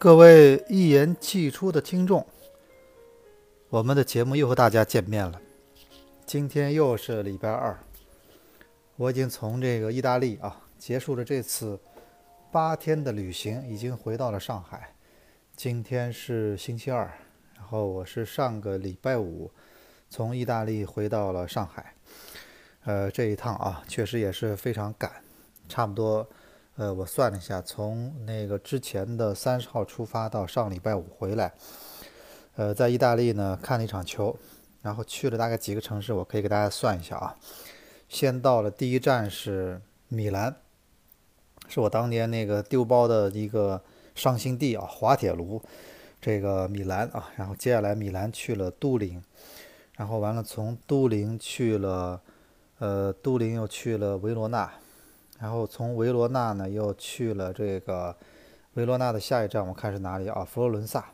各位一言既出的听众，我们的节目又和大家见面了。今天又是礼拜二，我已经从这个意大利啊结束了这次八天的旅行，已经回到了上海。今天是星期二，然后我是上个礼拜五从意大利回到了上海。呃，这一趟啊，确实也是非常赶，差不多。呃，我算了一下，从那个之前的三十号出发到上礼拜五回来，呃，在意大利呢看了一场球，然后去了大概几个城市，我可以给大家算一下啊。先到了第一站是米兰，是我当年那个丢包的一个伤心地啊，滑铁卢，这个米兰啊。然后接下来米兰去了都灵，然后完了从都灵去了，呃，都灵又去了维罗纳。然后从维罗纳呢，又去了这个维罗纳的下一站，我看是哪里啊？佛罗伦萨。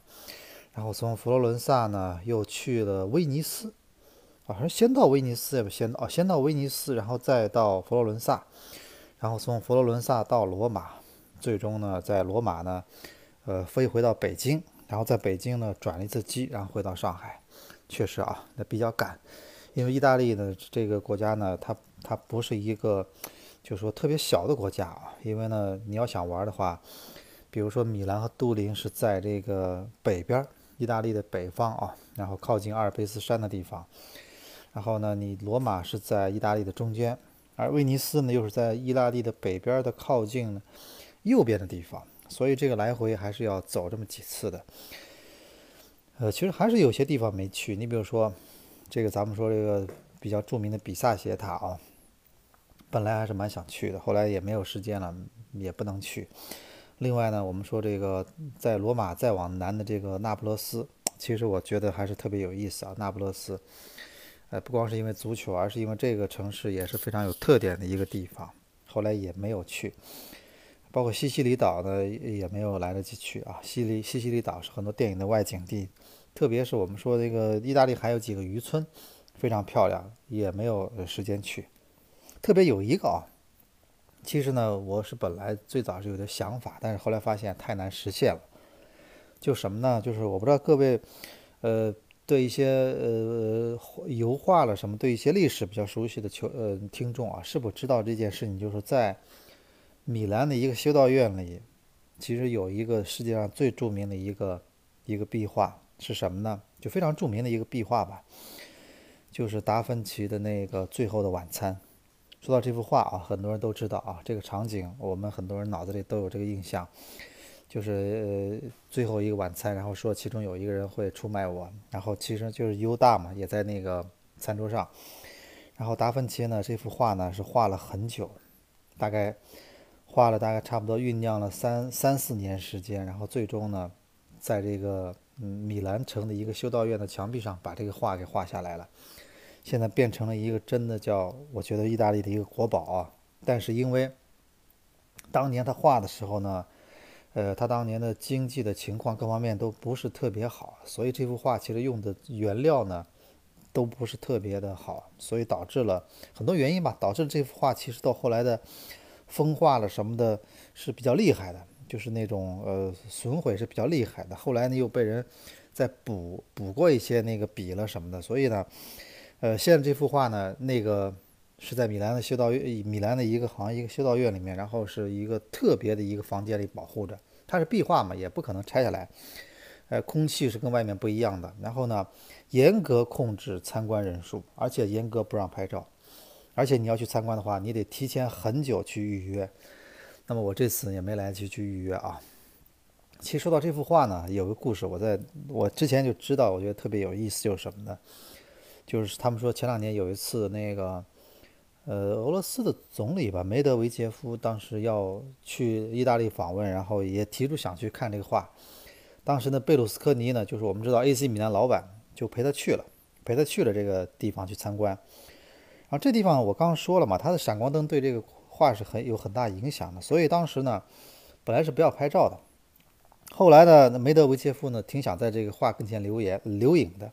然后从佛罗伦萨呢，又去了威尼斯。好像先到威尼斯，也不先哦，先到威尼斯，然后再到佛罗伦萨，然后从佛罗伦萨到罗马，最终呢，在罗马呢，呃，飞回到北京，然后在北京呢转了一次机，然后回到上海。确实啊，那比较赶，因为意大利呢这个国家呢，它它不是一个。就说特别小的国家啊，因为呢，你要想玩的话，比如说米兰和都灵是在这个北边，意大利的北方啊，然后靠近阿尔卑斯山的地方。然后呢，你罗马是在意大利的中间，而威尼斯呢又是在意大利的北边的靠近右边的地方，所以这个来回还是要走这么几次的。呃，其实还是有些地方没去，你比如说这个咱们说这个比较著名的比萨斜塔啊。本来还是蛮想去的，后来也没有时间了，也不能去。另外呢，我们说这个在罗马再往南的这个那不勒斯，其实我觉得还是特别有意思啊。那不勒斯，呃，不光是因为足球，而是因为这个城市也是非常有特点的一个地方。后来也没有去，包括西西里岛呢，也没有来得及去啊。西里西西里岛是很多电影的外景地，特别是我们说这个意大利还有几个渔村，非常漂亮，也没有时间去。特别有一个啊，其实呢，我是本来最早是有点想法，但是后来发现太难实现了。就什么呢？就是我不知道各位，呃，对一些呃油画了什么，对一些历史比较熟悉的球呃听众啊，是否知道这件事情？就是在米兰的一个修道院里，其实有一个世界上最著名的一个一个壁画是什么呢？就非常著名的一个壁画吧，就是达芬奇的那个《最后的晚餐》。说到这幅画啊，很多人都知道啊，这个场景我们很多人脑子里都有这个印象，就是呃最后一个晚餐，然后说其中有一个人会出卖我，然后其实就是犹大嘛，也在那个餐桌上，然后达芬奇呢这幅画呢是画了很久，大概画了大概差不多酝酿了三三四年时间，然后最终呢在这个嗯米兰城的一个修道院的墙壁上把这个画给画下来了。现在变成了一个真的叫，我觉得意大利的一个国宝啊。但是因为当年他画的时候呢，呃，他当年的经济的情况各方面都不是特别好，所以这幅画其实用的原料呢都不是特别的好，所以导致了很多原因吧，导致这幅画其实到后来的风化了什么的是比较厉害的，就是那种呃损毁是比较厉害的。后来呢又被人再补补过一些那个笔了什么的，所以呢。呃，现在这幅画呢，那个是在米兰的修道院，米兰的一个好像一个修道院里面，然后是一个特别的一个房间里保护着。它是壁画嘛，也不可能拆下来。呃，空气是跟外面不一样的。然后呢，严格控制参观人数，而且严格不让拍照。而且你要去参观的话，你得提前很久去预约。那么我这次也没来得及去预约啊。其实说到这幅画呢，有个故事，我在我之前就知道，我觉得特别有意思，就是什么呢？就是他们说前两年有一次那个，呃，俄罗斯的总理吧，梅德韦杰夫当时要去意大利访问，然后也提出想去看这个画。当时呢，贝鲁斯科尼呢，就是我们知道 AC 米兰老板，就陪他去了，陪他去了这个地方去参观。然后这地方我刚刚说了嘛，它的闪光灯对这个画是很有很大影响的，所以当时呢，本来是不要拍照的。后来呢，梅德韦杰夫呢，挺想在这个画跟前留言留影的。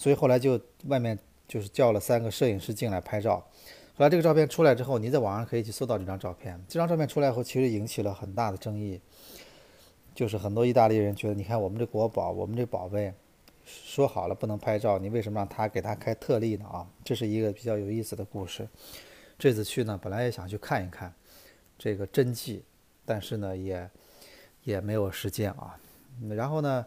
所以后来就外面就是叫了三个摄影师进来拍照。后来这个照片出来之后，你在网上可以去搜到这张照片。这张照片出来后，其实引起了很大的争议。就是很多意大利人觉得，你看我们这国宝，我们这宝贝，说好了不能拍照，你为什么让他给他开特例呢？啊，这是一个比较有意思的故事。这次去呢，本来也想去看一看这个真迹，但是呢，也也没有时间啊。然后呢，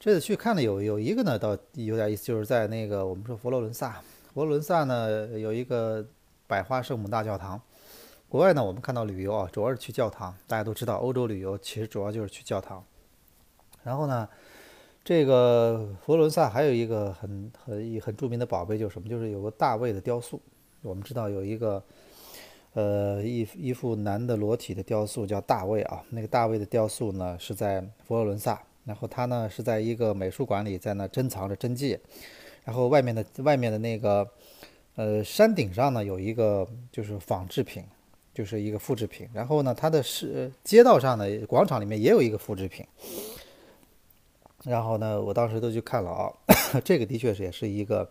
这次去看了有有一个呢，倒有点意思，就是在那个我们说佛罗伦萨，佛罗伦萨呢有一个百花圣母大教堂。国外呢，我们看到旅游啊，主要是去教堂。大家都知道，欧洲旅游其实主要就是去教堂。然后呢，这个佛罗伦萨还有一个很很很著名的宝贝，就是什么？就是有个大卫的雕塑。我们知道有一个呃一一幅男的裸体的雕塑叫大卫啊。那个大卫的雕塑呢是在佛罗伦萨，然后他呢是在一个美术馆里在那珍藏着真迹。然后外面的外面的那个呃山顶上呢有一个就是仿制品。就是一个复制品，然后呢，它的是街道上的广场里面也有一个复制品，然后呢，我当时都去看了啊，这个的确是也是一个，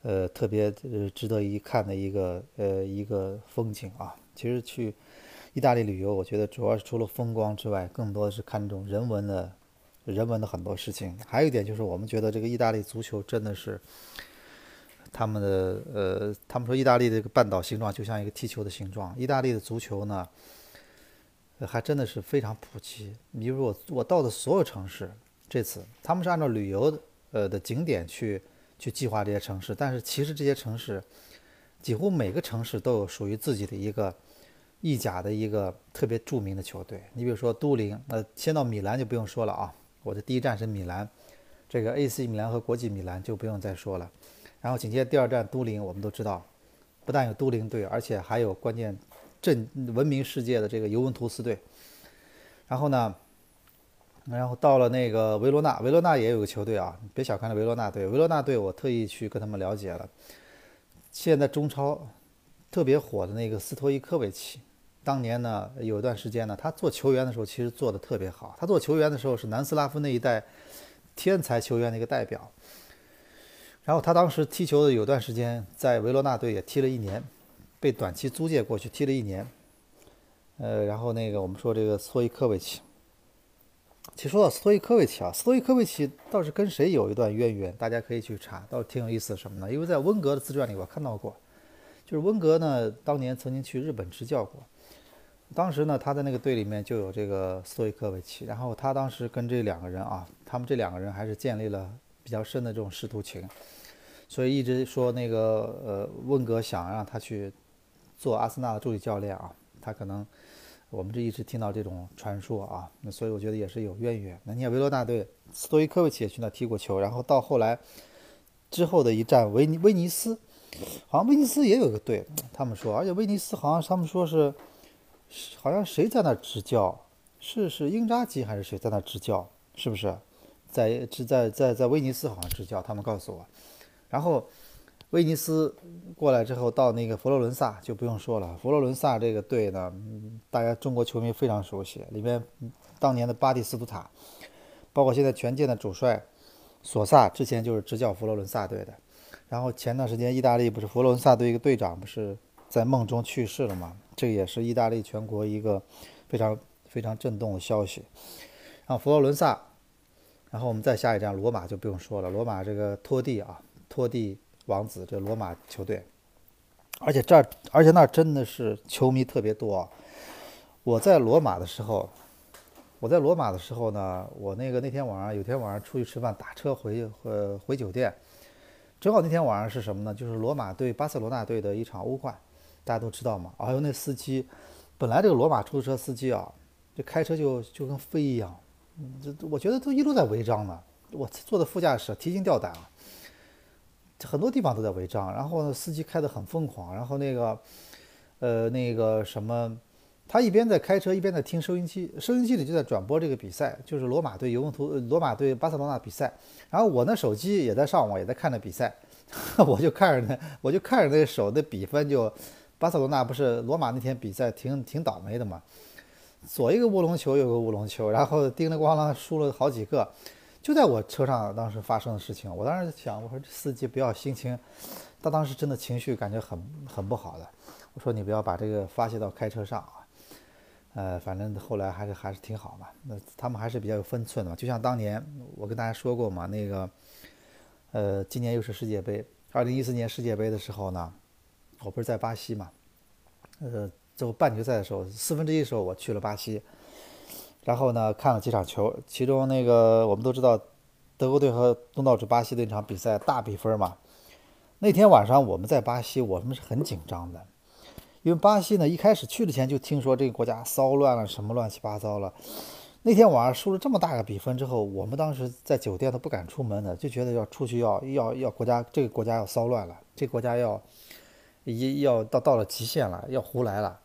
呃，特别呃值得一看的一个呃一个风景啊。其实去意大利旅游，我觉得主要是除了风光之外，更多的是看这种人文的人文的很多事情。还有一点就是，我们觉得这个意大利足球真的是。他们的呃，他们说意大利的这个半岛形状就像一个踢球的形状。意大利的足球呢，还真的是非常普及。你比如我我到的所有城市，这次他们是按照旅游呃的景点去去计划这些城市，但是其实这些城市几乎每个城市都有属于自己的一个意甲的一个特别著名的球队。你比如说都灵，那先到米兰就不用说了啊，我的第一站是米兰，这个 AC 米兰和国际米兰就不用再说了。然后紧接着第二站都灵，我们都知道，不但有都灵队，而且还有关键震闻名世界的这个尤文图斯队。然后呢，然后到了那个维罗纳，维罗纳也有个球队啊，别小看了维罗纳队。维罗纳队我特意去跟他们了解了，现在中超特别火的那个斯托伊科维奇，当年呢有一段时间呢，他做球员的时候其实做的特别好。他做球员的时候是南斯拉夫那一代天才球员的一个代表。然后他当时踢球的有段时间在维罗纳队也踢了一年，被短期租借过去踢了一年。呃，然后那个我们说这个斯托伊科维奇，其实说到斯托伊科维奇啊，斯托伊科维奇倒是跟谁有一段渊源，大家可以去查，倒是挺有意思的什么呢？因为在温格的自传里我看到过，就是温格呢当年曾经去日本执教过，当时呢他在那个队里面就有这个斯托伊科维奇，然后他当时跟这两个人啊，他们这两个人还是建立了比较深的这种师徒情。所以一直说那个呃，温格想让他去做阿森纳的助理教练啊，他可能我们这一直听到这种传说啊，那所以我觉得也是有渊源。那你看维罗纳队，斯托伊科维奇也去那踢过球，然后到后来之后的一站威尼威尼斯，好像威尼斯也有个队，他们说，而且威尼斯好像他们说是好像谁在那执教，是是英扎吉还是谁在那执教，是不是？在是在在在威尼斯好像执教，他们告诉我。然后，威尼斯过来之后，到那个佛罗伦萨就不用说了。佛罗伦萨这个队呢，大家中国球迷非常熟悉，里面当年的巴蒂斯图塔，包括现在权健的主帅索萨，之前就是执教佛罗伦萨队的。然后前段时间，意大利不是佛罗伦萨队一个队长不是在梦中去世了吗？这也是意大利全国一个非常非常震动的消息。然后佛罗伦萨，然后我们再下一站罗马就不用说了，罗马这个托蒂啊。托蒂王子，这罗马球队，而且这儿，而且那儿真的是球迷特别多。我在罗马的时候，我在罗马的时候呢，我那个那天晚上有天晚上出去吃饭，打车回呃回酒店，正好那天晚上是什么呢？就是罗马对巴塞罗那队的一场欧冠，大家都知道嘛。还有那司机，本来这个罗马出租车司机啊，这开车就就跟飞一样，这我觉得都一路在违章呢。我坐在副驾驶，提心吊胆啊。很多地方都在违章，然后呢，司机开得很疯狂，然后那个，呃，那个什么，他一边在开车，一边在听收音机，收音机里就在转播这个比赛，就是罗马队尤文图，罗马队巴塞罗那比赛。然后我那手机也在上网，也在看着比赛，我就看着那，我就看着那手的比分，就巴塞罗那不是罗马那天比赛挺挺倒霉的嘛，左一个乌龙球，右个乌龙球，然后叮了咣啷输了好几个。就在我车上当时发生的事情，我当时想，我说这司机不要心情，他当时真的情绪感觉很很不好的。我说你不要把这个发泄到开车上啊，呃，反正后来还是还是挺好嘛。那他们还是比较有分寸的嘛。就像当年我跟大家说过嘛，那个，呃，今年又是世界杯，二零一四年世界杯的时候呢，我不是在巴西嘛，呃，最后半决赛的时候，四分之一的时候我去了巴西，然后呢看了几场球，其中那个我们都知道，德国队和东道主巴西的那场比赛大比分嘛。那天晚上我们在巴西，我们是很紧张的。因为巴西呢，一开始去之前就听说这个国家骚乱了，什么乱七八糟了。那天晚上输了这么大个比分之后，我们当时在酒店都不敢出门的，就觉得要出去要要要国家这个国家要骚乱了，这个国家要一要到到了极限了，要胡来了。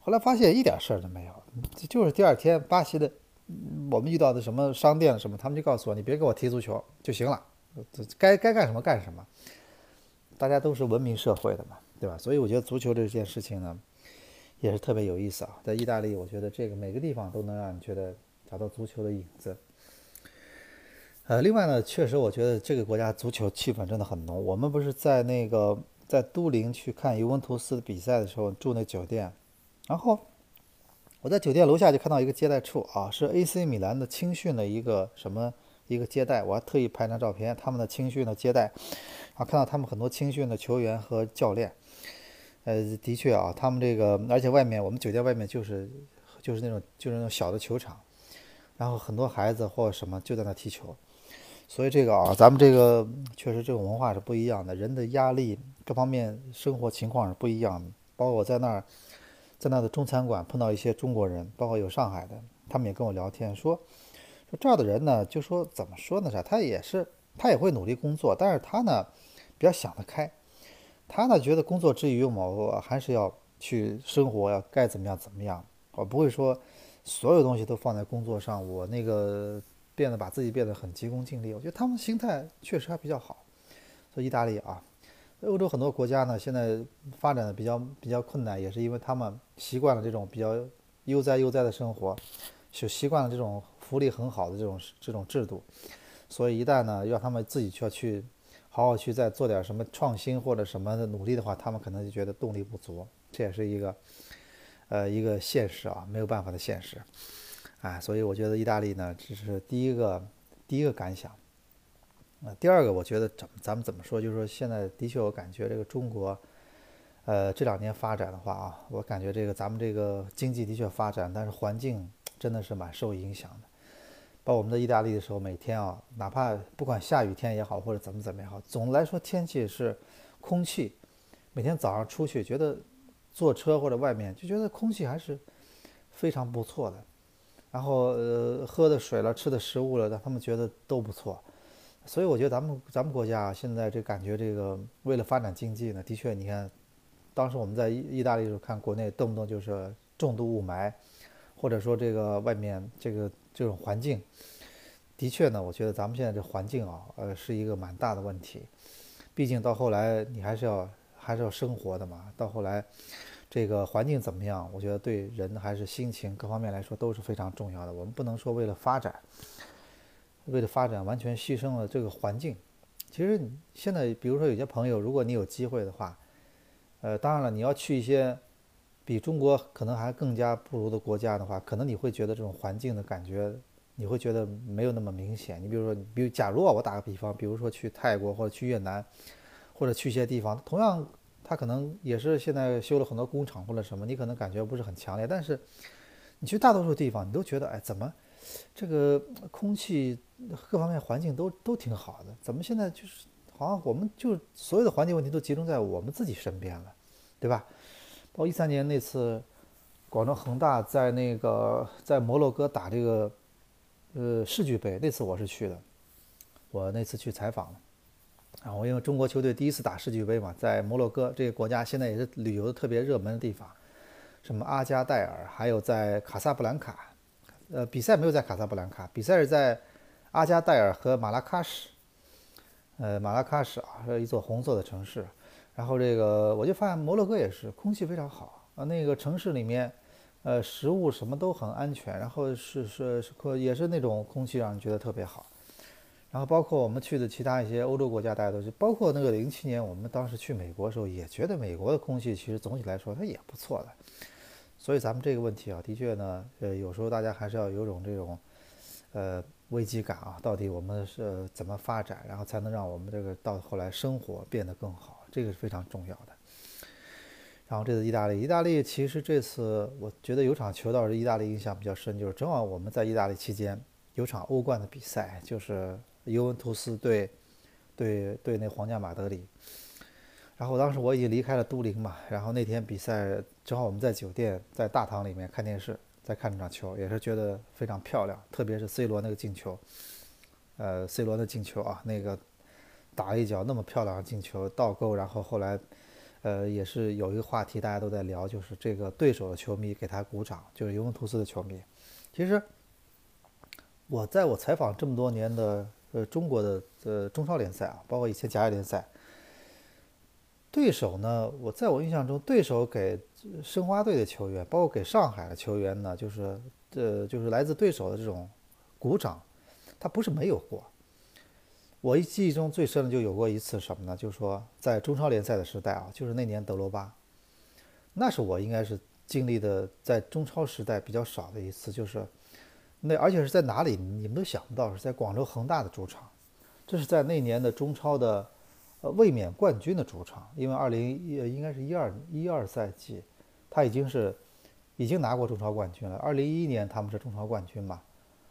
后来发现一点事儿都没有，就是第二天巴西的我们遇到的什么商店什么，他们就告诉我，你别给我踢足球就行了，该该干什么干什么。大家都是文明社会的嘛。对吧？所以我觉得足球这件事情呢，也是特别有意思啊。在意大利，我觉得这个每个地方都能让你觉得找到足球的影子。呃，另外呢，确实我觉得这个国家足球气氛真的很浓。我们不是在那个在都灵去看尤文图斯的比赛的时候住那酒店，然后我在酒店楼下就看到一个接待处啊，是 AC 米兰的青训的一个什么一个接待，我还特意拍张照片，他们的青训的接待，啊，看到他们很多青训的球员和教练。呃，的确啊，他们这个，而且外面我们酒店外面就是就是那种就是那种小的球场，然后很多孩子或什么就在那踢球，所以这个啊，咱们这个确实这种文化是不一样的，人的压力各方面生活情况是不一样的。包括我在那儿，在那儿的中餐馆碰到一些中国人，包括有上海的，他们也跟我聊天说，说这儿的人呢，就说怎么说呢？啥，他也是他也会努力工作，但是他呢比较想得开。他呢觉得工作之余嘛，我还是要去生活，要该怎么样怎么样。我不会说所有东西都放在工作上，我那个变得把自己变得很急功近利。我觉得他们心态确实还比较好。说意大利啊，欧洲很多国家呢，现在发展的比较比较困难，也是因为他们习惯了这种比较悠哉悠哉的生活，就习惯了这种福利很好的这种这种制度，所以一旦呢要他们自己去要去。好好去再做点什么创新或者什么的努力的话，他们可能就觉得动力不足，这也是一个，呃，一个现实啊，没有办法的现实，哎，所以我觉得意大利呢，这是第一个第一个感想。呃，第二个我觉得怎咱们怎么说，就是说现在的确我感觉这个中国，呃，这两年发展的话啊，我感觉这个咱们这个经济的确发展，但是环境真的是蛮受影响的。到我们的意大利的时候，每天啊，哪怕不管下雨天也好，或者怎么怎么也好，总的来说天气是空气。每天早上出去，觉得坐车或者外面就觉得空气还是非常不错的。然后呃，喝的水了，吃的食物了，让他们觉得都不错。所以我觉得咱们咱们国家现在这感觉，这个为了发展经济呢，的确，你看当时我们在意意大利时候，看国内动不动就是重度雾霾，或者说这个外面这个。这种环境，的确呢，我觉得咱们现在这环境啊，呃，是一个蛮大的问题。毕竟到后来你还是要还是要生活的嘛。到后来，这个环境怎么样？我觉得对人还是心情各方面来说都是非常重要的。我们不能说为了发展，为了发展完全牺牲了这个环境。其实现在，比如说有些朋友，如果你有机会的话，呃，当然了，你要去一些。比中国可能还更加不如的国家的话，可能你会觉得这种环境的感觉，你会觉得没有那么明显。你比如说，比如假如啊，我打个比方，比如说去泰国或者去越南，或者去一些地方，同样它可能也是现在修了很多工厂或者什么，你可能感觉不是很强烈。但是你去大多数地方，你都觉得哎，怎么这个空气各方面环境都都挺好的？怎么现在就是好像我们就所有的环境问题都集中在我们自己身边了，对吧？到一三年那次，广州恒大在那个在摩洛哥打这个，呃世俱杯，那次我是去的，我那次去采访了，然后因为中国球队第一次打世俱杯嘛，在摩洛哥这个国家现在也是旅游特别热门的地方，什么阿加戴尔，还有在卡萨布兰卡，呃比赛没有在卡萨布兰卡，比赛是在阿加戴尔和马拉喀什，呃马拉喀什啊是一座红色的城市。然后这个我就发现摩洛哥也是空气非常好啊，那个城市里面，呃，食物什么都很安全，然后是是是可也是那种空气让人觉得特别好。然后包括我们去的其他一些欧洲国家，大家都是，包括那个零七年我们当时去美国的时候，也觉得美国的空气其实总体来说它也不错的。所以咱们这个问题啊，的确呢，呃，有时候大家还是要有种这种，呃，危机感啊。到底我们是怎么发展，然后才能让我们这个到后来生活变得更好？这个是非常重要的。然后这次意大利，意大利其实这次我觉得有场球倒是意大利印象比较深，就是正好我们在意大利期间有场欧冠的比赛，就是尤文图斯对对对那皇家马德里。然后当时我已经离开了都灵嘛，然后那天比赛正好我们在酒店在大堂里面看电视，在看这场球，也是觉得非常漂亮，特别是 C 罗那个进球，呃，C 罗的进球啊，那个打了一脚那么漂亮的进球倒钩，然后后来，呃，也是有一个话题大家都在聊，就是这个对手的球迷给他鼓掌，就是尤文图斯的球迷。其实我在我采访这么多年的呃中国的呃中超联赛啊，包括以前甲乙联赛。对手呢？我在我印象中，对手给申花队的球员，包括给上海的球员呢，就是呃，就是来自对手的这种鼓掌，他不是没有过。我一记忆中最深的就有过一次什么呢？就是说在中超联赛的时代啊，就是那年德罗巴，那是我应该是经历的在中超时代比较少的一次，就是那而且是在哪里？你们都想不到，是在广州恒大的主场，这是在那年的中超的。卫冕冠军的主场，因为二零一应该是一二一二赛季，他已经是已经拿过中超冠军了。二零一一年他们是中超冠军嘛，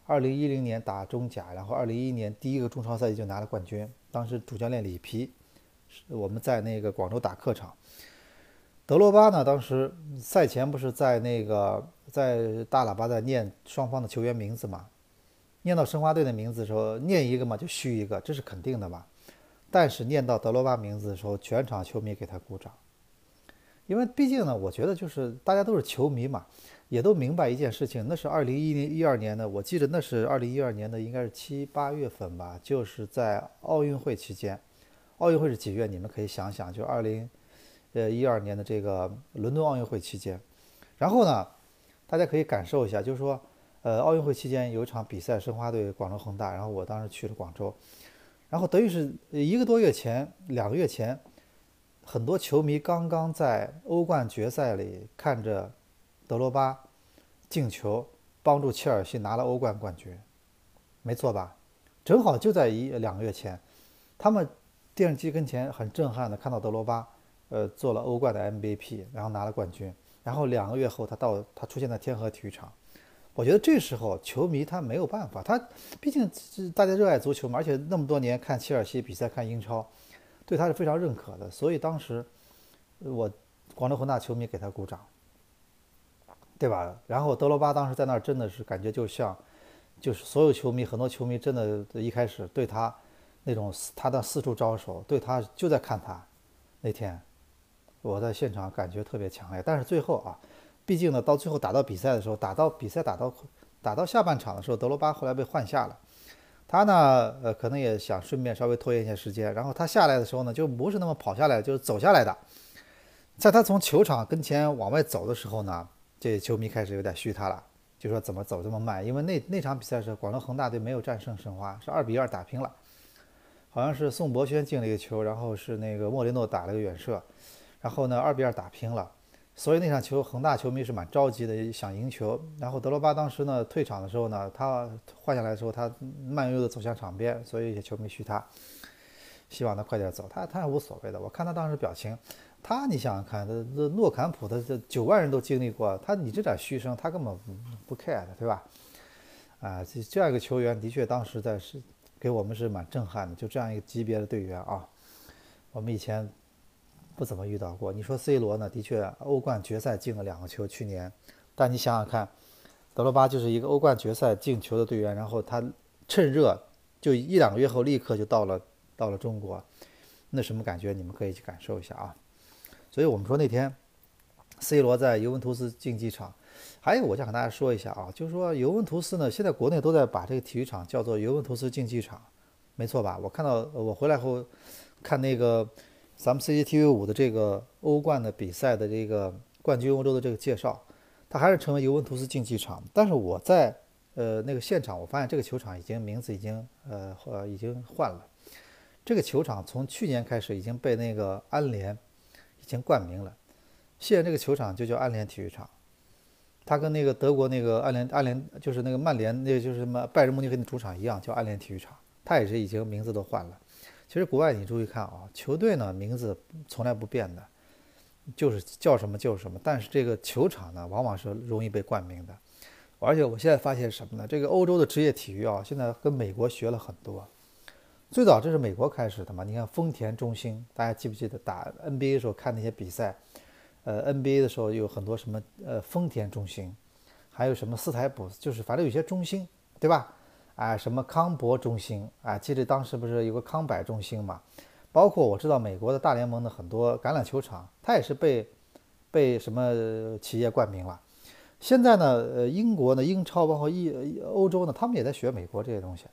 二零一零年打中甲，然后二零一一年第一个中超赛季就拿了冠军。当时主教练里皮，是我们在那个广州打客场。德罗巴呢，当时赛前不是在那个在大喇叭在念双方的球员名字嘛，念到申花队的名字的时候，念一个嘛就嘘一个，这是肯定的嘛。但是念到德罗巴名字的时候，全场球迷给他鼓掌，因为毕竟呢，我觉得就是大家都是球迷嘛，也都明白一件事情，那是二零一零一二年的，我记得那是二零一二年的，应该是七八月份吧，就是在奥运会期间，奥运会是几月？你们可以想想，就二零呃一二年的这个伦敦奥运会期间，然后呢，大家可以感受一下，就是说，呃，奥运会期间有一场比赛，申花队广州恒大，然后我当时去了广州。然后等于是一个多月前、两个月前，很多球迷刚刚在欧冠决赛里看着德罗巴进球，帮助切尔西拿了欧冠冠军，没错吧？正好就在一两个月前，他们电视机跟前很震撼的看到德罗巴，呃，做了欧冠的 MVP，然后拿了冠军。然后两个月后，他到他出现在天河体育场。我觉得这时候球迷他没有办法，他毕竟大家热爱足球嘛，而且那么多年看切尔西比赛、看英超，对他是非常认可的。所以当时我广州恒大球迷给他鼓掌，对吧？然后德罗巴当时在那儿真的是感觉就像，就是所有球迷很多球迷真的一开始对他那种他的四处招手，对他就在看他。那天我在现场感觉特别强烈，但是最后啊。毕竟呢，到最后打到比赛的时候，打到比赛打到打到下半场的时候，德罗巴后来被换下了。他呢，呃，可能也想顺便稍微拖延一些时间。然后他下来的时候呢，就不是那么跑下来，就是走下来的。在他从球场跟前往外走的时候呢，这球迷开始有点嘘他了，就说怎么走这么慢？因为那那场比赛是广州恒大队没有战胜申花，是二比二打平了。好像是宋博轩进了一个球，然后是那个莫雷诺打了个远射，然后呢二比二打平了。所以那场球，恒大球迷是蛮着急的，想赢球。然后德罗巴当时呢退场的时候呢，他换下来的时候，他慢悠悠的走向场边，所以一些球迷嘘他，希望他快点走。他他也无所谓的。我看他当时表情，他你想想看，这这诺坎普的这九万人都经历过，他你这点嘘声，他根本不 care 的，对吧？啊，这这样一个球员，的确当时在是给我们是蛮震撼的。就这样一个级别的队员啊，我们以前。不怎么遇到过。你说 C 罗呢？的确，欧冠决赛进了两个球，去年。但你想想看，德罗巴就是一个欧冠决赛进球的队员，然后他趁热就一两个月后立刻就到了到了中国，那什么感觉？你们可以去感受一下啊。所以我们说那天 C 罗在尤文图斯竞技场，还有我想跟大家说一下啊，就是说尤文图斯呢，现在国内都在把这个体育场叫做尤文图斯竞技场，没错吧？我看到我回来后看那个。咱们 CCTV 五的这个欧冠的比赛的这个冠军欧洲的这个介绍，它还是成为尤文图斯竞技场。但是我在呃那个现场，我发现这个球场已经名字已经呃呃已经换了。这个球场从去年开始已经被那个安联已经冠名了，现在这个球场就叫安联体育场。他跟那个德国那个安联安联就是那个曼联，那就是什么拜仁慕尼黑的主场一样，叫安联体育场。他也是已经名字都换了。其实国外你注意看啊，球队呢名字从来不变的，就是叫什么就是什么。但是这个球场呢，往往是容易被冠名的。而且我现在发现什么呢？这个欧洲的职业体育啊，现在跟美国学了很多。最早这是美国开始的嘛？你看丰田中心，大家记不记得打 NBA 的时候看那些比赛？呃，NBA 的时候有很多什么呃丰田中心，还有什么斯台普，就是反正有些中心，对吧？啊，什么康柏中心啊，记得当时不是有个康柏中心嘛？包括我知道美国的大联盟的很多橄榄球场，它也是被被什么企业冠名了。现在呢，呃，英国呢，英超包括一欧洲呢，他们也在学美国这些东西。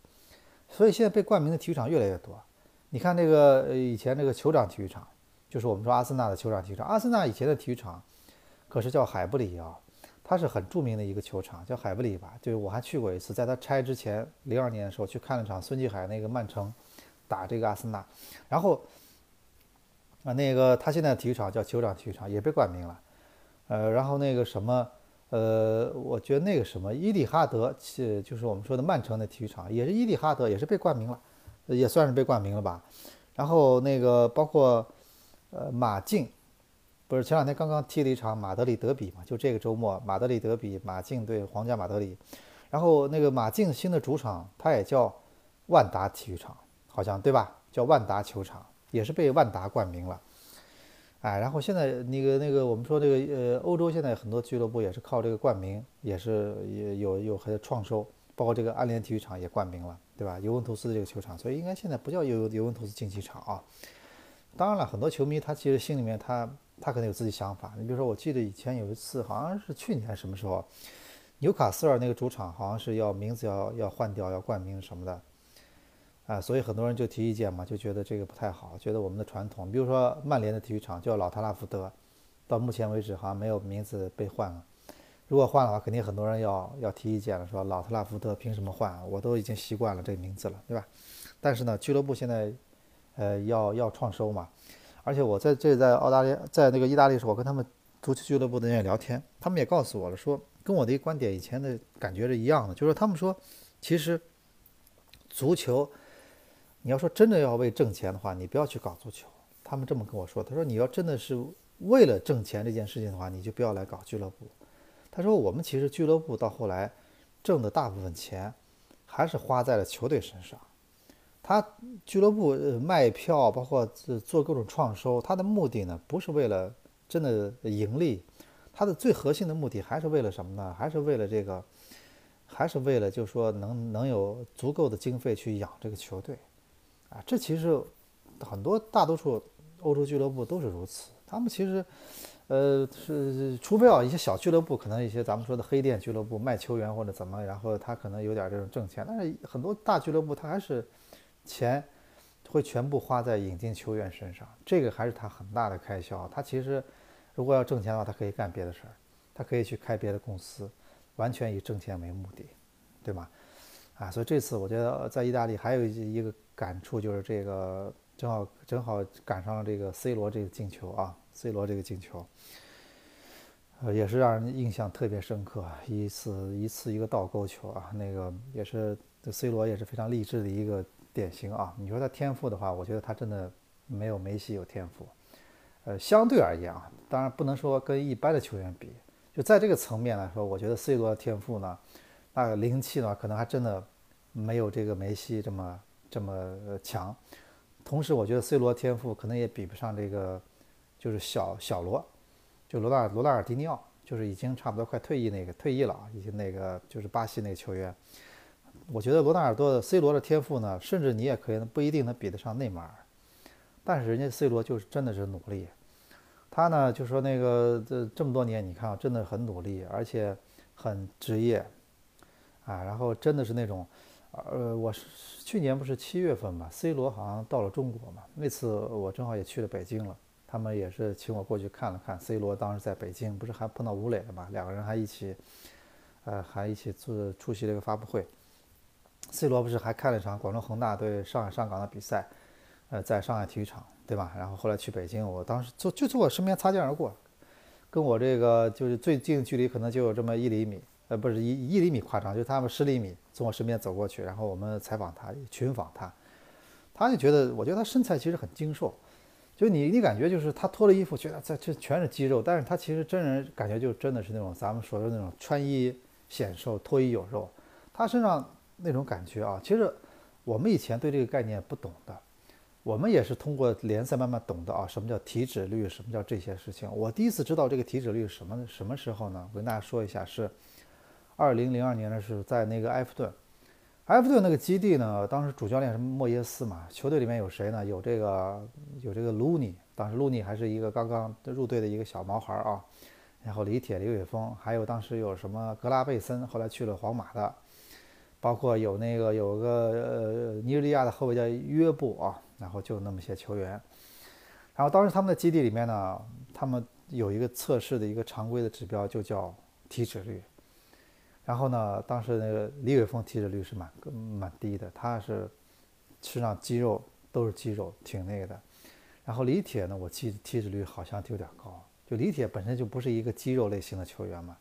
所以现在被冠名的体育场越来越多。你看那个以前那个酋长体育场，就是我们说阿森纳的酋长体育场。阿森纳以前的体育场可是叫海布里啊，它是很著名的一个球场，叫海布里吧。就是我还去过一次，在它拆之前，零二年的时候去看了场孙继海那个曼城打这个阿森纳。然后啊，那个他现在的体育场叫酋长体育场，也被冠名了。呃，然后那个什么。呃，我觉得那个什么伊蒂哈德，是就是我们说的曼城的体育场，也是伊蒂哈德，也是被冠名了，也算是被冠名了吧。然后那个包括呃马竞，不是前两天刚刚踢了一场马德里德比嘛？就这个周末，马德里德比，马竞对皇家马德里。然后那个马竞新的主场，它也叫万达体育场，好像对吧？叫万达球场，也是被万达冠名了。哎，然后现在那个那个，我们说这个呃，欧洲现在很多俱乐部也是靠这个冠名，也是也有有很有创收，包括这个安联体育场也冠名了，对吧？尤文图斯的这个球场，所以应该现在不叫尤尤文图斯竞技场啊。当然了，很多球迷他其实心里面他他可能有自己想法。你比如说，我记得以前有一次，好像是去年什么时候，纽卡斯尔那个主场好像是要名字要要换掉，要冠名什么的。啊，所以很多人就提意见嘛，就觉得这个不太好，觉得我们的传统，比如说曼联的体育场叫老特拉福德，到目前为止好像没有名字被换了。如果换的话，肯定很多人要要提意见了，说老特拉福德凭什么换？我都已经习惯了这个名字了，对吧？但是呢，俱乐部现在呃要要创收嘛，而且我在这在澳大利亚，在那个意大利时候，我跟他们足球俱乐部的人聊天，他们也告诉我了，说跟我的一个观点以前的感觉是一样的，就是他们说其实足球。你要说真的要为挣钱的话，你不要去搞足球。他们这么跟我说，他说你要真的是为了挣钱这件事情的话，你就不要来搞俱乐部。他说我们其实俱乐部到后来挣的大部分钱还是花在了球队身上。他俱乐部卖票，包括做各种创收，他的目的呢不是为了真的盈利，他的最核心的目的还是为了什么呢？还是为了这个，还是为了就是说能能有足够的经费去养这个球队。啊，这其实很多大多数欧洲俱乐部都是如此。他们其实，呃，是除非啊一些小俱乐部，可能一些咱们说的黑店俱乐部卖球员或者怎么，然后他可能有点这种挣钱。但是很多大俱乐部他还是钱会全部花在引进球员身上，这个还是他很大的开销。他其实如果要挣钱的话，他可以干别的事儿，他可以去开别的公司，完全以挣钱为目的，对吗？啊，所以这次我觉得在意大利还有一个感触就是这个正好正好赶上了这个 C 罗这个进球啊，C 罗这个进球，呃，也是让人印象特别深刻，一次一次一个倒钩球啊，那个也是 C 罗也是非常励志的一个典型啊。你说他天赋的话，我觉得他真的没有梅西有天赋，呃，相对而言啊，当然不能说跟一般的球员比，就在这个层面来说，我觉得 C 罗的天赋呢，那个灵气呢，可能还真的。没有这个梅西这么这么强，同时我觉得 C 罗天赋可能也比不上这个，就是小小罗，就罗纳罗纳尔迪尼奥，就是已经差不多快退役那个退役了啊，已经那个就是巴西那个球员。我觉得罗纳尔多的 C 罗的天赋呢，甚至你也可以不一定能比得上内马尔，但是人家 C 罗就是真的是努力，他呢就说那个这这么多年你看啊，真的很努力，而且很职业，啊，然后真的是那种。呃，我是去年不是七月份嘛，C 罗好像到了中国嘛，那次我正好也去了北京了，他们也是请我过去看了看 C 罗，当时在北京不是还碰到吴磊了嘛，两个人还一起，呃，还一起做出席了一个发布会。C 罗不是还看了一场广州恒大对上海上港的比赛，呃，在上海体育场，对吧？然后后来去北京，我当时就就从我身边擦肩而过，跟我这个就是最近距离可能就有这么一厘米，呃，不是一一厘米夸张，就他们十厘米从我身边走过去，然后我们采访他，群访他，他就觉得，我觉得他身材其实很精瘦，就你你感觉就是他脱了衣服，觉得这这全是肌肉，但是他其实真人感觉就真的是那种咱们说的那种穿衣显瘦，脱衣有肉，他身上那种感觉啊，其实我们以前对这个概念不懂的。我们也是通过联赛慢慢懂的啊，什么叫体脂率，什么叫这些事情。我第一次知道这个体脂率什么什么时候呢？我跟大家说一下，是二零零二年的时候，在那个埃弗顿，埃弗顿那个基地呢，当时主教练是莫耶斯嘛，球队里面有谁呢？有这个有这个卢尼，当时卢尼还是一个刚刚入队的一个小毛孩啊，然后李铁、李玮峰，还有当时有什么格拉贝森，后来去了皇马的，包括有那个有个呃尼日利亚的后卫叫约布啊。然后就那么些球员，然后当时他们的基地里面呢，他们有一个测试的一个常规的指标，就叫体脂率。然后呢，当时那个李伟峰体脂率是蛮蛮低的，他是身上肌肉都是肌肉，挺那个的。然后李铁呢，我记体脂率好像就有点高，就李铁本身就不是一个肌肉类型的球员嘛。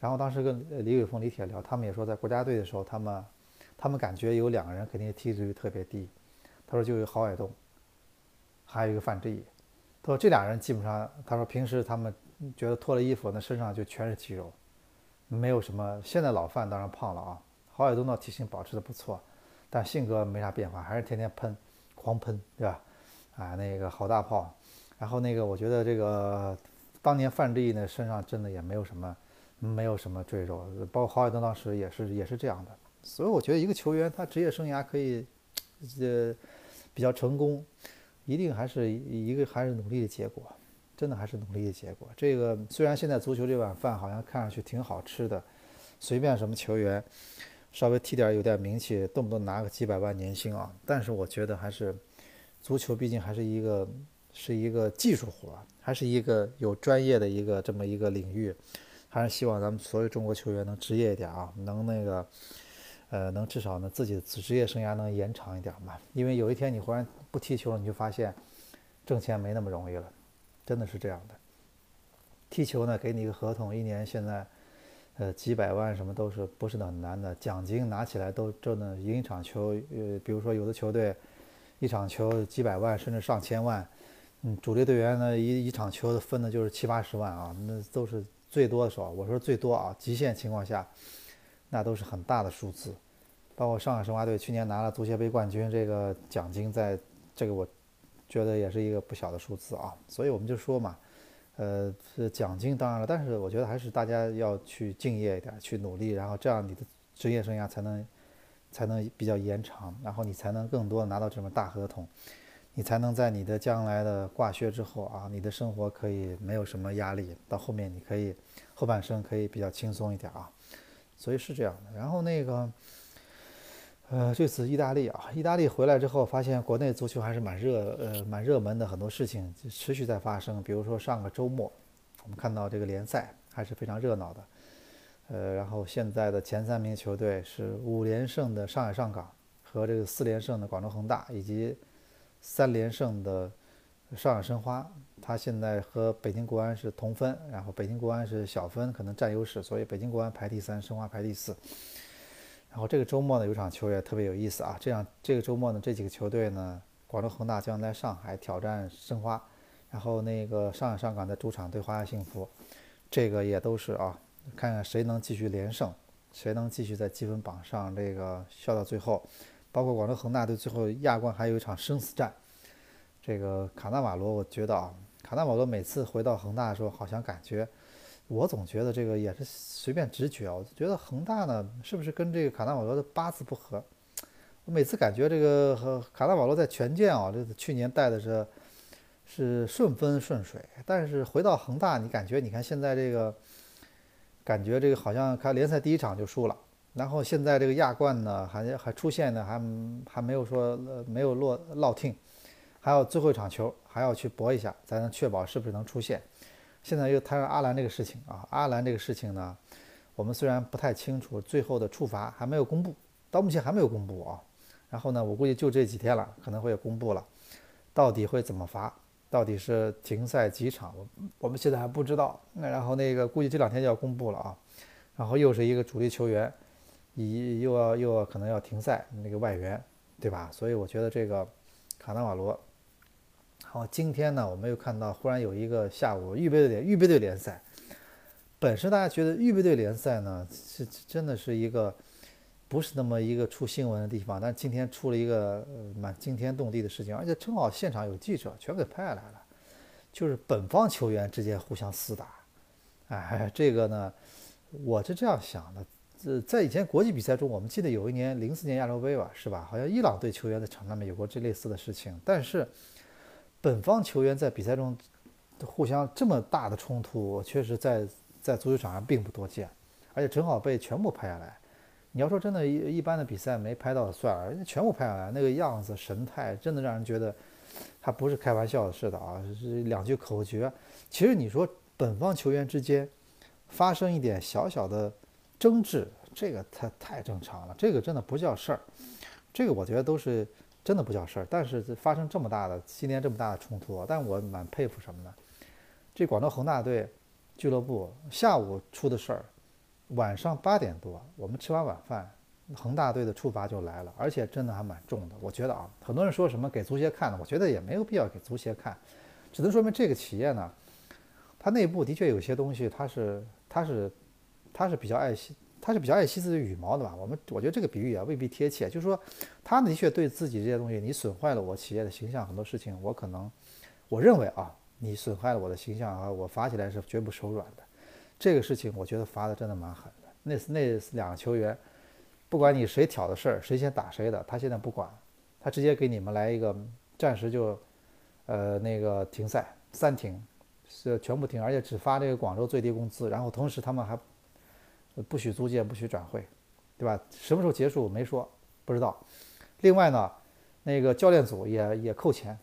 然后当时跟李玮峰、李铁聊，他们也说在国家队的时候，他们他们感觉有两个人肯定体脂率特别低。他说就有郝海东，还有一个范志毅。他说这俩人基本上，他说平时他们觉得脱了衣服，那身上就全是肌肉，没有什么。现在老范当然胖了啊，郝海东呢体型保持的不错，但性格没啥变化，还是天天喷，狂喷，对吧？啊，那个好大炮。然后那个我觉得这个当年范志毅呢身上真的也没有什么，没有什么赘肉，包括郝海东当时也是也是这样的。所以我觉得一个球员他职业生涯可以，这。比较成功，一定还是一个还是努力的结果，真的还是努力的结果。这个虽然现在足球这碗饭好像看上去挺好吃的，随便什么球员，稍微踢点有点名气，动不动拿个几百万年薪啊，但是我觉得还是足球毕竟还是一个是一个技术活，还是一个有专业的一个这么一个领域，还是希望咱们所有中国球员能职业一点啊，能那个。呃，能至少呢，自己的职业生涯能延长一点嘛？因为有一天你忽然不踢球了，你就发现挣钱没那么容易了，真的是这样的。踢球呢，给你一个合同，一年现在呃几百万什么都是不是很难的，奖金拿起来都挣的赢一场球，呃，比如说有的球队一场球几百万甚至上千万，嗯，主力队员呢一一场球分的就是七八十万啊，那都是最多的时候，我说最多啊，极限情况下。那都是很大的数字，包括上海申花队去年拿了足协杯冠军，这个奖金在这个我觉得也是一个不小的数字啊。所以我们就说嘛，呃，是奖金当然了，但是我觉得还是大家要去敬业一点，去努力，然后这样你的职业生涯才能才能比较延长，然后你才能更多拿到这么大合同，你才能在你的将来的挂靴之后啊，你的生活可以没有什么压力，到后面你可以后半生可以比较轻松一点啊。所以是这样的，然后那个，呃，这次意大利啊，意大利回来之后，发现国内足球还是蛮热，呃，蛮热门的，很多事情持续在发生。比如说上个周末，我们看到这个联赛还是非常热闹的，呃，然后现在的前三名球队是五连胜的上海上港和这个四连胜的广州恒大，以及三连胜的。上海申花，他现在和北京国安是同分，然后北京国安是小分，可能占优势，所以北京国安排第三，申花排第四。然后这个周末呢，有场球也特别有意思啊，这样这个周末呢，这几个球队呢，广州恒大将在上海挑战申花，然后那个上海上港在主场对华夏幸福，这个也都是啊，看看谁能继续连胜，谁能继续在积分榜上这个笑到最后，包括广州恒大对最后亚冠还有一场生死战。这个卡纳瓦罗，我觉得啊，卡纳瓦罗每次回到恒大的时候，好像感觉，我总觉得这个也是随便直觉啊，我觉得恒大呢，是不是跟这个卡纳瓦罗的八字不合？我每次感觉这个和卡纳瓦罗在权健啊，这去年带的是是顺风顺水，但是回到恒大，你感觉你看现在这个，感觉这个好像开联赛第一场就输了，然后现在这个亚冠呢，还还出现呢，还还没有说呃没有落落听。还有最后一场球还要去搏一下，才能确保是不是能出线。现在又谈上阿兰这个事情啊，阿兰这个事情呢，我们虽然不太清楚最后的处罚还没有公布，到目前还没有公布啊。然后呢，我估计就这几天了，可能会公布了，到底会怎么罚？到底是停赛几场？我我们现在还不知道。那然后那个估计这两天就要公布了啊。然后又是一个主力球员，一又要又要可能要停赛，那个外援，对吧？所以我觉得这个卡纳瓦罗。好，今天呢，我们又看到忽然有一个下午预备队预备队联赛。本身大家觉得预备队联赛呢是真的是一个不是那么一个出新闻的地方，但今天出了一个蛮惊天动地的事情，而且正好现场有记者全给拍下来了，就是本方球员之间互相厮打。哎，这个呢，我是这样想的，呃，在以前国际比赛中，我们记得有一年零四年亚洲杯吧，是吧？好像伊朗队球员在场上面有过这类似的事情，但是本方球员在比赛中互相这么大的冲突，确实在。在足球场上并不多见，而且正好被全部拍下来。你要说真的，一一般的比赛没拍到算了，人家全部拍下来，那个样子神态真的让人觉得他不是开玩笑似的啊！是两句口诀。其实你说本方球员之间发生一点小小的争执，这个太太正常了，这个真的不叫事儿。这个我觉得都是真的不叫事儿。但是发生这么大的今天这么大的冲突，但我蛮佩服什么呢？这广州恒大队。俱乐部下午出的事儿，晚上八点多，我们吃完晚饭，恒大队的处罚就来了，而且真的还蛮重的。我觉得啊，很多人说什么给足协看的，我觉得也没有必要给足协看，只能说明这个企业呢，它内部的确有些东西，它是它是他是比较爱惜，他是比较爱惜自己羽毛的吧。我们我觉得这个比喻也未必贴切，就是说，他的确对自己这些东西，你损坏了我企业的形象，很多事情我可能，我认为啊。你损害了我的形象啊！我罚起来是绝不手软的。这个事情我觉得罚的真的蛮狠的。那那两个球员，不管你谁挑的事儿，谁先打谁的，他现在不管，他直接给你们来一个暂时就，呃，那个停赛三停，是全部停，而且只发这个广州最低工资，然后同时他们还不许租借，不许转会，对吧？什么时候结束没说，不知道。另外呢，那个教练组也也扣钱，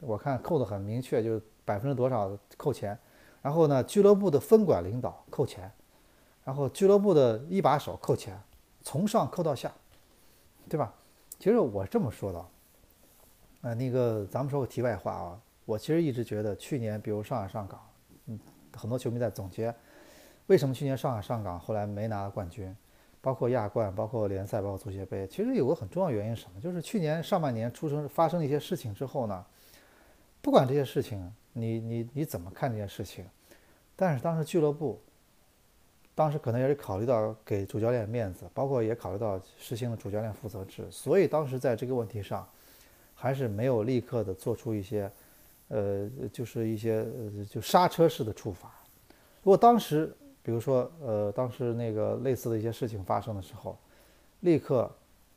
我看扣的很明确，就是。百分之多少扣钱，然后呢，俱乐部的分管领导扣钱，然后俱乐部的一把手扣钱，从上扣到下，对吧？其实我这么说的，呃，那个咱们说个题外话啊，我其实一直觉得去年，比如上海上港，嗯，很多球迷在总结，为什么去年上海上港后来没拿冠军，包括亚冠，包括联赛，包括足协杯，其实有个很重要原因是什么？就是去年上半年出生发生了一些事情之后呢，不管这些事情。你你你怎么看这件事情？但是当时俱乐部，当时可能也是考虑到给主教练面子，包括也考虑到实行了主教练负责制，所以当时在这个问题上，还是没有立刻的做出一些，呃，就是一些呃就刹车式的处罚。如果当时，比如说呃当时那个类似的一些事情发生的时候，立刻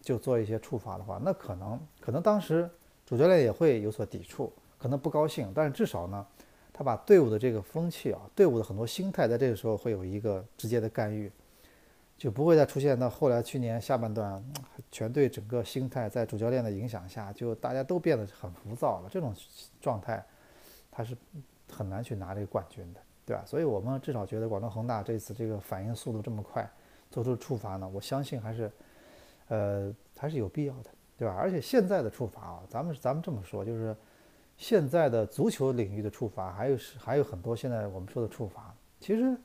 就做一些处罚的话，那可能可能当时主教练也会有所抵触。可能不高兴，但是至少呢，他把队伍的这个风气啊，队伍的很多心态，在这个时候会有一个直接的干预，就不会再出现到后来去年下半段，全队整个心态在主教练的影响下，就大家都变得很浮躁了。这种状态，他是很难去拿这个冠军的，对吧？所以我们至少觉得广州恒大这次这个反应速度这么快，做出处罚呢，我相信还是，呃，还是有必要的，对吧？而且现在的处罚啊，咱们咱们这么说就是。现在的足球领域的处罚，还有是还有很多现在我们说的处罚，其实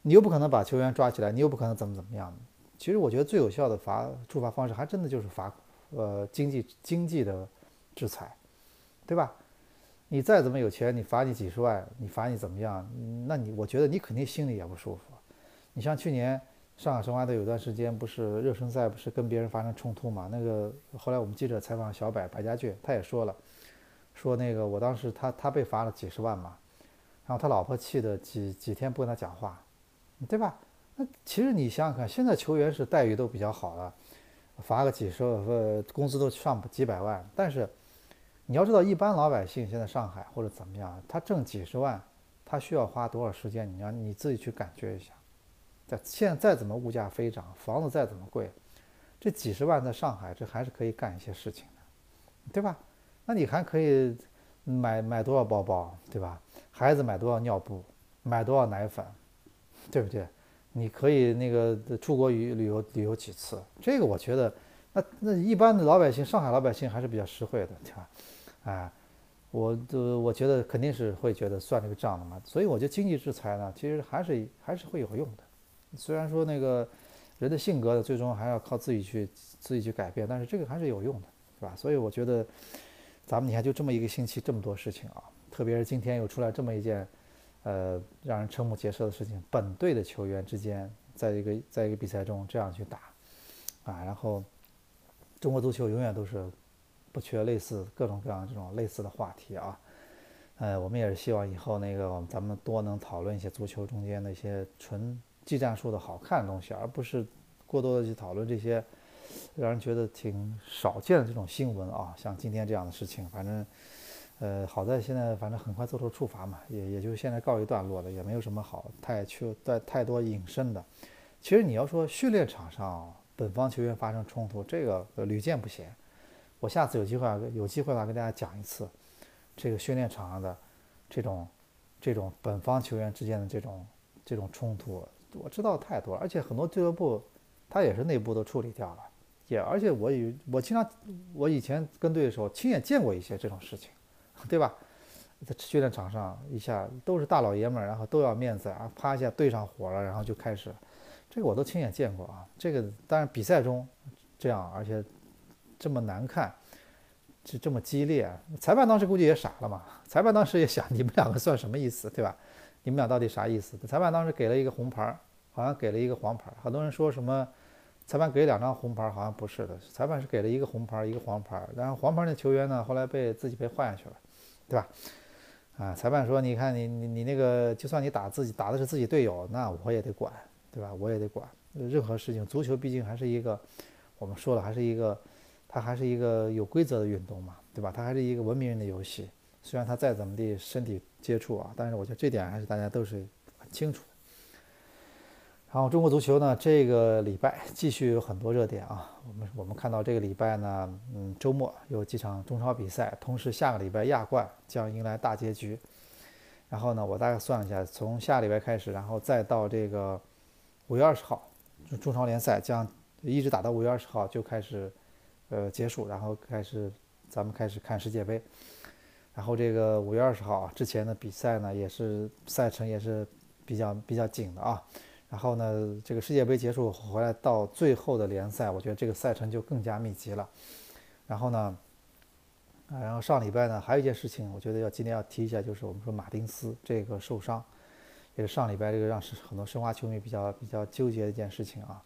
你又不可能把球员抓起来，你又不可能怎么怎么样。其实我觉得最有效的罚处罚方式，还真的就是罚，呃，经济经济的制裁，对吧？你再怎么有钱，你罚你几十万，你罚你怎么样？那你我觉得你肯定心里也不舒服。你像去年上海申花队有段时间不是热身赛不是跟别人发生冲突嘛？那个后来我们记者采访小柏白家俊，他也说了。说那个，我当时他他被罚了几十万嘛，然后他老婆气的几几天不跟他讲话，对吧？那其实你想想看，现在球员是待遇都比较好了，罚个几十万，工资都上几百万。但是你要知道，一般老百姓现在上海或者怎么样，他挣几十万，他需要花多少时间？你要你自己去感觉一下。在现在再怎么物价飞涨，房子再怎么贵，这几十万在上海，这还是可以干一些事情的，对吧？那你还可以买买多少包包，对吧？孩子买多少尿布，买多少奶粉，对不对？你可以那个出国旅旅游旅游几次，这个我觉得，那那一般的老百姓，上海老百姓还是比较实惠的，对吧？哎，我的我觉得肯定是会觉得算这个账的嘛。所以我觉得经济制裁呢，其实还是还是会有用的。虽然说那个人的性格最终还要靠自己去自己去改变，但是这个还是有用的，是吧？所以我觉得咱们你看就这么一个星期这么多事情啊，特别是今天又出来这么一件呃让人瞠目结舌的事情，本队的球员之间在一个在一个比赛中这样去打啊，然后中国足球永远都是不缺类似各种各样这种类似的话题啊。呃，我们也是希望以后那个咱们多能讨论一些足球中间的一些纯。技战术的好看的东西，而不是过多的去讨论这些让人觉得挺少见的这种新闻啊，像今天这样的事情，反正，呃，好在现在反正很快做出处罚嘛，也也就现在告一段落了，也没有什么好太去太太多引申的。其实你要说训练场上本方球员发生冲突，这个屡见不鲜。我下次有机会啊，有机会的话跟大家讲一次这个训练场上的这种这种本方球员之间的这种这种冲突。我知道太多，而且很多俱乐部，他也是内部都处理掉了，也而且我以我经常我以前跟队的时候亲眼见过一些这种事情，对吧？在训练场上一下都是大老爷们儿，然后都要面子啊，啪一下对上火了，然后就开始，这个我都亲眼见过啊。这个当然比赛中这样，而且这么难看，这这么激烈，裁判当时估计也傻了嘛。裁判当时也想，你们两个算什么意思，对吧？你们俩到底啥意思？裁判当时给了一个红牌，好像给了一个黄牌。很多人说什么裁判给两张红牌，好像不是的，裁判是给了一个红牌，一个黄牌。然后黄牌那球员呢，后来被自己被换下去了，对吧？啊，裁判说，你看你你你那个，就算你打自己打的是自己队友，那我也得管，对吧？我也得管。任何事情，足球毕竟还是一个，我们说了，还是一个，它还是一个有规则的运动嘛，对吧？它还是一个文明人的游戏。虽然它再怎么地身体接触啊，但是我觉得这点还是大家都是很清楚的。然后中国足球呢，这个礼拜继续有很多热点啊。我们我们看到这个礼拜呢，嗯，周末有几场中超比赛，同时下个礼拜亚冠将迎来大结局。然后呢，我大概算了一下，从下个礼拜开始，然后再到这个五月二十号，中超联赛将一直打到五月二十号就开始呃结束，然后开始咱们开始看世界杯。然后这个五月二十号啊之前的比赛呢，也是赛程也是比较比较紧的啊。然后呢，这个世界杯结束回来到最后的联赛，我觉得这个赛程就更加密集了。然后呢，啊，然后上礼拜呢还有一件事情，我觉得要今天要提一下，就是我们说马丁斯这个受伤，也是上礼拜这个让很多申花球迷比较比较纠结的一件事情啊。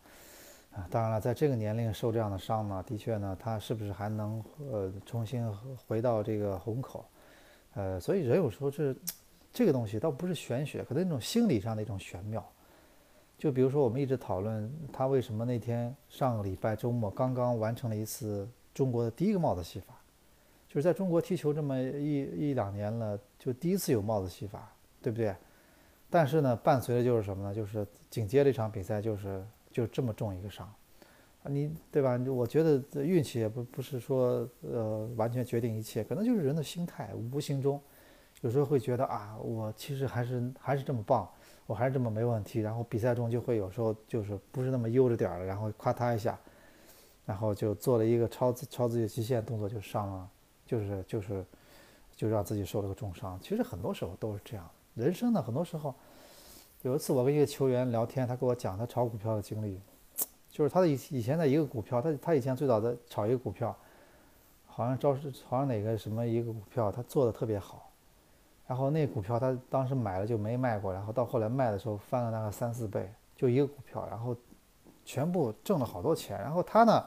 啊，当然了，在这个年龄受这样的伤呢，的确呢，他是不是还能呃重新回到这个虹口？呃，所以人有时候是这个东西倒不是玄学，可能那种心理上的一种玄妙。就比如说，我们一直讨论他为什么那天上个礼拜周末刚刚完成了一次中国的第一个帽子戏法，就是在中国踢球这么一一两年了，就第一次有帽子戏法，对不对？但是呢，伴随的就是什么呢？就是紧接着一场比赛就是就这么重一个伤。你对吧？我觉得运气也不不是说呃完全决定一切，可能就是人的心态，无形中有时候会觉得啊，我其实还是还是这么棒，我还是这么没问题。然后比赛中就会有时候就是不是那么悠着点儿了，然后夸他一下，然后就做了一个超自超自己极限动作就伤了，就是就是就让自己受了个重伤。其实很多时候都是这样，人生呢很多时候，有一次我跟一个球员聊天，他跟我讲他炒股票的经历。就是他的以以前的一个股票，他他以前最早的炒一个股票，好像招是好像哪个什么一个股票，他做的特别好，然后那股票他当时买了就没卖过，然后到后来卖的时候翻了大概三四倍，就一个股票，然后全部挣了好多钱。然后他呢，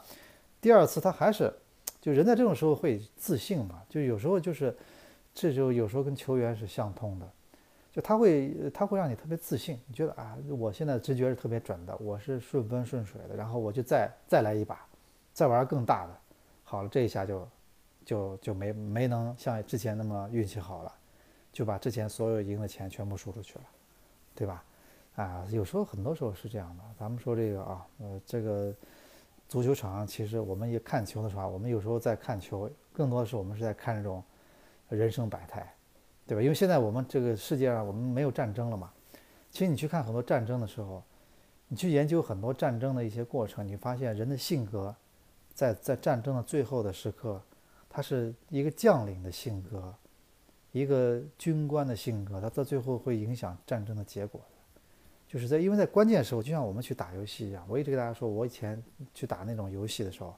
第二次他还是，就人在这种时候会自信嘛，就有时候就是，这就有时候跟球员是相通的。就他会，他会让你特别自信，你觉得啊，我现在直觉是特别准的，我是顺风顺水的，然后我就再再来一把，再玩更大的，好了，这一下就，就就没没能像之前那么运气好了，就把之前所有赢的钱全部输出去了，对吧？啊，有时候很多时候是这样的。咱们说这个啊，呃，这个足球场其实我们也看球的时候，我们有时候在看球，更多的是我们是在看这种人生百态。对吧？因为现在我们这个世界上，我们没有战争了嘛。其实你去看很多战争的时候，你去研究很多战争的一些过程，你发现人的性格，在在战争的最后的时刻，他是一个将领的性格，一个军官的性格，他到最后会影响战争的结果。就是在因为在关键时候，就像我们去打游戏一样，我一直跟大家说，我以前去打那种游戏的时候，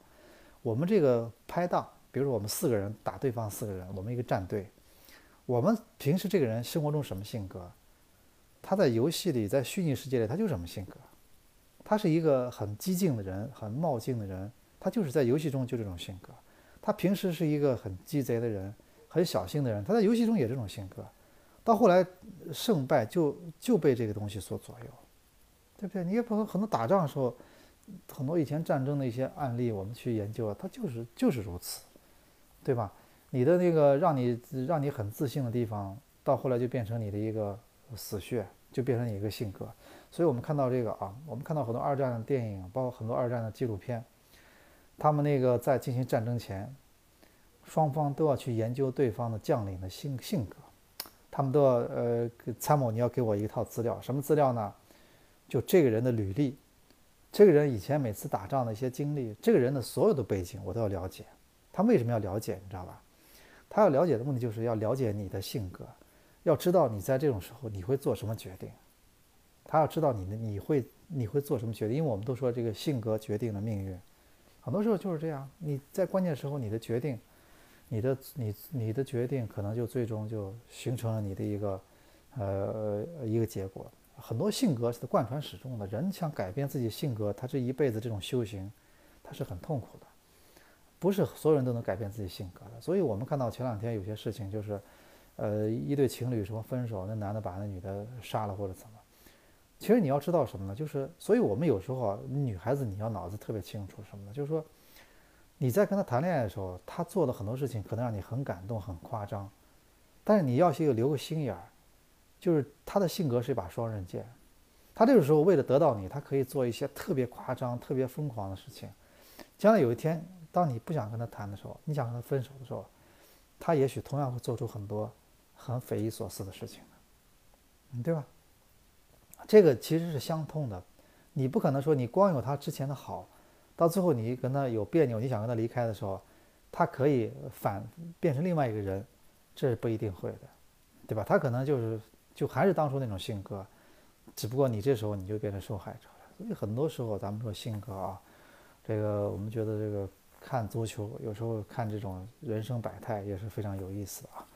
我们这个拍档，比如说我们四个人打对方四个人，我们一个战队，我们平时这个人生活中什么性格，他在游戏里，在虚拟世界里他就什么性格，他是一个很激进的人，很冒进的人，他就是在游戏中就这种性格。他平时是一个很鸡贼的人，很小心的人，他在游戏中也这种性格。到后来胜败就就被这个东西所左右，对不对？你也不能很多打仗的时候，很多以前战争的一些案例，我们去研究，它就是就是如此，对吧？你的那个让你让你很自信的地方，到后来就变成你的一个死穴，就变成你一个性格。所以我们看到这个啊，我们看到很多二战的电影，包括很多二战的纪录片。他们那个在进行战争前，双方都要去研究对方的将领的性性格，他们都要呃参谋，你要给我一套资料，什么资料呢？就这个人的履历，这个人以前每次打仗的一些经历，这个人的所有的背景我都要了解。他为什么要了解？你知道吧？他要了解的目的就是要了解你的性格，要知道你在这种时候你会做什么决定。他要知道你的你会你会做什么决定，因为我们都说这个性格决定了命运。很多时候就是这样，你在关键时候你的决定，你的你你的决定可能就最终就形成了你的一个，呃一个结果。很多性格是贯穿始终的，人想改变自己性格，他这一辈子这种修行，他是很痛苦的，不是所有人都能改变自己性格的。所以我们看到前两天有些事情就是，呃一对情侣什么分手，那男的把那女的杀了或者怎么。其实你要知道什么呢？就是，所以我们有时候，女孩子你要脑子特别清楚什么呢？就是说，你在跟他谈恋爱的时候，他做的很多事情可能让你很感动、很夸张，但是你要是留个心眼儿，就是他的性格是一把双刃剑，他这个时候为了得到你，他可以做一些特别夸张、特别疯狂的事情。将来有一天，当你不想跟他谈的时候，你想跟他分手的时候，他也许同样会做出很多很匪夷所思的事情，嗯，对吧？这个其实是相通的，你不可能说你光有他之前的好，到最后你跟他有别扭，你想跟他离开的时候，他可以反变成另外一个人，这是不一定会的，对吧？他可能就是就还是当初那种性格，只不过你这时候你就变成受害者了。所以很多时候咱们说性格啊，这个我们觉得这个看足球有时候看这种人生百态也是非常有意思啊。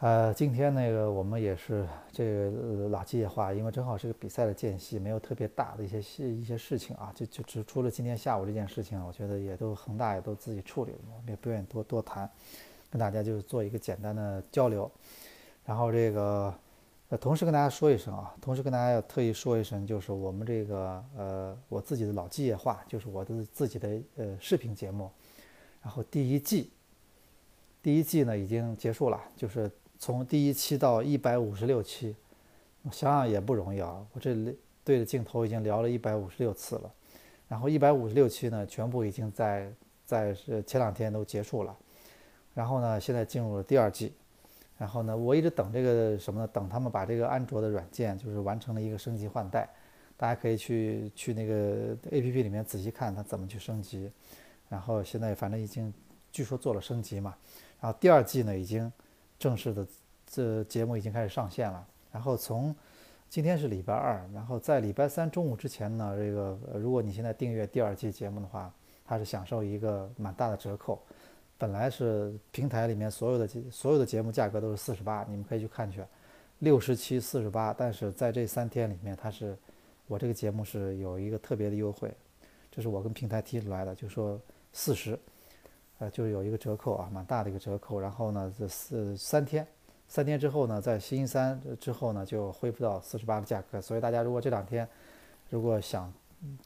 呃，今天那个我们也是这个老机械化，因为正好是个比赛的间隙，没有特别大的一些事一些事情啊，就就只除了今天下午这件事情，我觉得也都恒大也都自己处理了，我们也不愿意多多谈，跟大家就是做一个简单的交流，然后这个同时跟大家说一声啊，同时跟大家要特意说一声，就是我们这个呃，我自己的老机械化，就是我的自己的呃视频节目，然后第一季，第一季呢已经结束了，就是。从第一期到一百五十六期，想想也不容易啊！我这里对着镜头已经聊了一百五十六次了，然后一百五十六期呢，全部已经在在是前两天都结束了，然后呢，现在进入了第二季，然后呢，我一直等这个什么呢？等他们把这个安卓的软件就是完成了一个升级换代，大家可以去去那个 APP 里面仔细看它怎么去升级，然后现在反正已经据说做了升级嘛，然后第二季呢已经。正式的这节目已经开始上线了，然后从今天是礼拜二，然后在礼拜三中午之前呢，这个如果你现在订阅第二季节目的话，它是享受一个蛮大的折扣。本来是平台里面所有的所有的节目价格都是四十八，你们可以去看去，六十七四十八，但是在这三天里面，它是我这个节目是有一个特别的优惠，这是我跟平台提出来的，就说四十。呃，就是有一个折扣啊，蛮大的一个折扣。然后呢，这四三天，三天之后呢，在星期三之后呢，就恢复到四十八的价格。所以大家如果这两天如果想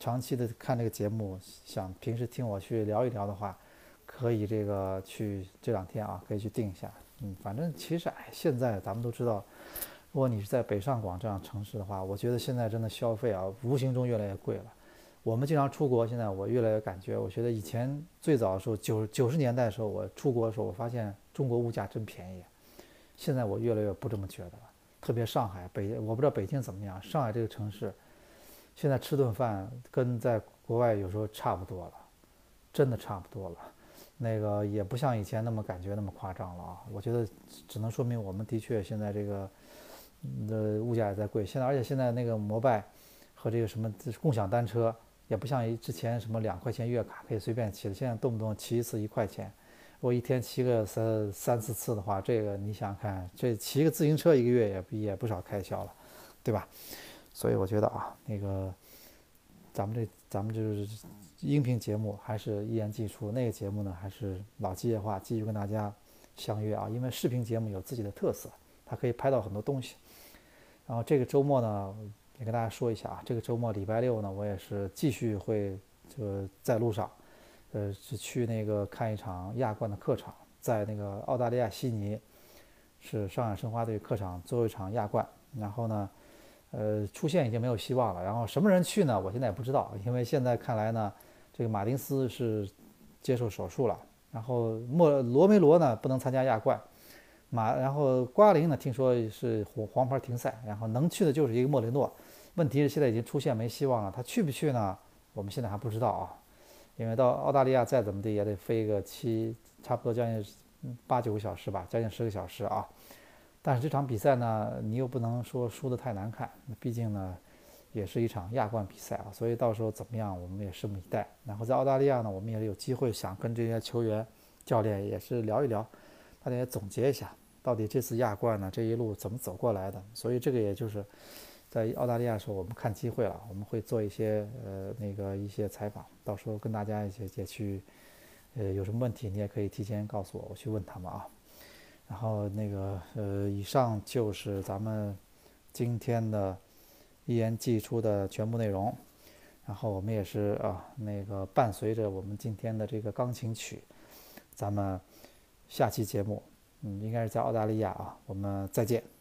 长期的看这个节目，想平时听我去聊一聊的话，可以这个去这两天啊，可以去定一下。嗯，反正其实哎，现在咱们都知道，如果你是在北上广这样城市的话，我觉得现在真的消费啊，无形中越来越贵了。我们经常出国，现在我越来越感觉，我觉得以前最早的时候，九九十年代的时候，我出国的时候，我发现中国物价真便宜。现在我越来越不这么觉得了。特别上海、北，我不知道北京怎么样，上海这个城市，现在吃顿饭跟在国外有时候差不多了，真的差不多了。那个也不像以前那么感觉那么夸张了啊。我觉得只能说明我们的确现在这个的物价也在贵。现在而且现在那个摩拜和这个什么共享单车也不像之前什么两块钱月卡可以随便骑了，现在动不动骑一次一块钱。我一天骑个三三四次的话，这个你想想看，这骑个自行车一个月也也不少开销了，对吧？所以我觉得啊，那个咱们这咱们就是音频节目还是一言既出，那个节目呢还是老机械化，继续跟大家相约啊。因为视频节目有自己的特色，它可以拍到很多东西。然后这个周末呢，也跟大家说一下啊，这个周末礼拜六呢，我也是继续会就在路上。呃，是去那个看一场亚冠的客场，在那个澳大利亚悉尼，是上海申花队客场最后一场亚冠。然后呢，呃，出线已经没有希望了。然后什么人去呢？我现在也不知道，因为现在看来呢，这个马丁斯是接受手术了。然后莫罗梅罗呢不能参加亚冠，马然后瓜林呢听说是黄黄牌停赛，然后能去的就是一个莫雷诺。问题是现在已经出现没希望了，他去不去呢？我们现在还不知道啊。因为到澳大利亚再怎么地也得飞个七，差不多将近八九个小时吧，将近十个小时啊。但是这场比赛呢，你又不能说输得太难看，毕竟呢，也是一场亚冠比赛啊。所以到时候怎么样，我们也拭目以待。然后在澳大利亚呢，我们也有机会想跟这些球员、教练也是聊一聊，大家也总结一下，到底这次亚冠呢这一路怎么走过来的。所以这个也就是。在澳大利亚的时候，我们看机会了，我们会做一些呃那个一些采访，到时候跟大家一起也去，呃有什么问题你也可以提前告诉我，我去问他们啊。然后那个呃以上就是咱们今天的一言既出的全部内容。然后我们也是啊那个伴随着我们今天的这个钢琴曲，咱们下期节目嗯应该是在澳大利亚啊，我们再见。